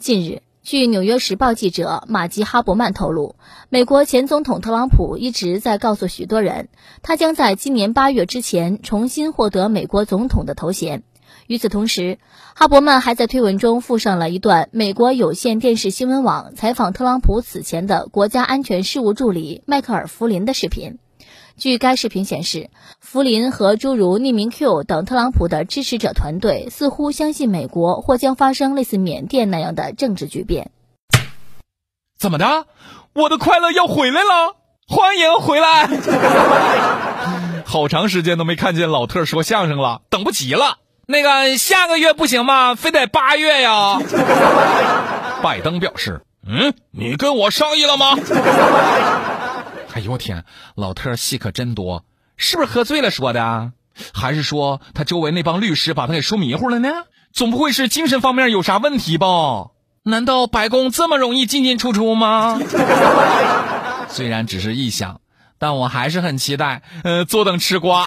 近日，据《纽约时报》记者马吉·哈伯曼透露，美国前总统特朗普一直在告诉许多人，他将在今年八月之前重新获得美国总统的头衔。与此同时，哈伯曼还在推文中附上了一段美国有线电视新闻网采访特朗普此前的国家安全事务助理迈克尔·弗林的视频。据该视频显示，弗林和诸如匿名 Q 等特朗普的支持者团队似乎相信美国或将发生类似缅甸那样的政治巨变。怎么的？我的快乐要回来了！欢迎回来！好长时间都没看见老特说相声了，等不及了。那个下个月不行吗？非得八月呀？拜登表示：“嗯，你跟我商议了吗？”哎呦我天，老特戏可真多，是不是喝醉了说的？还是说他周围那帮律师把他给说迷糊了呢？总不会是精神方面有啥问题吧？难道白宫这么容易进进出出吗？虽然只是臆想，但我还是很期待，呃，坐等吃瓜。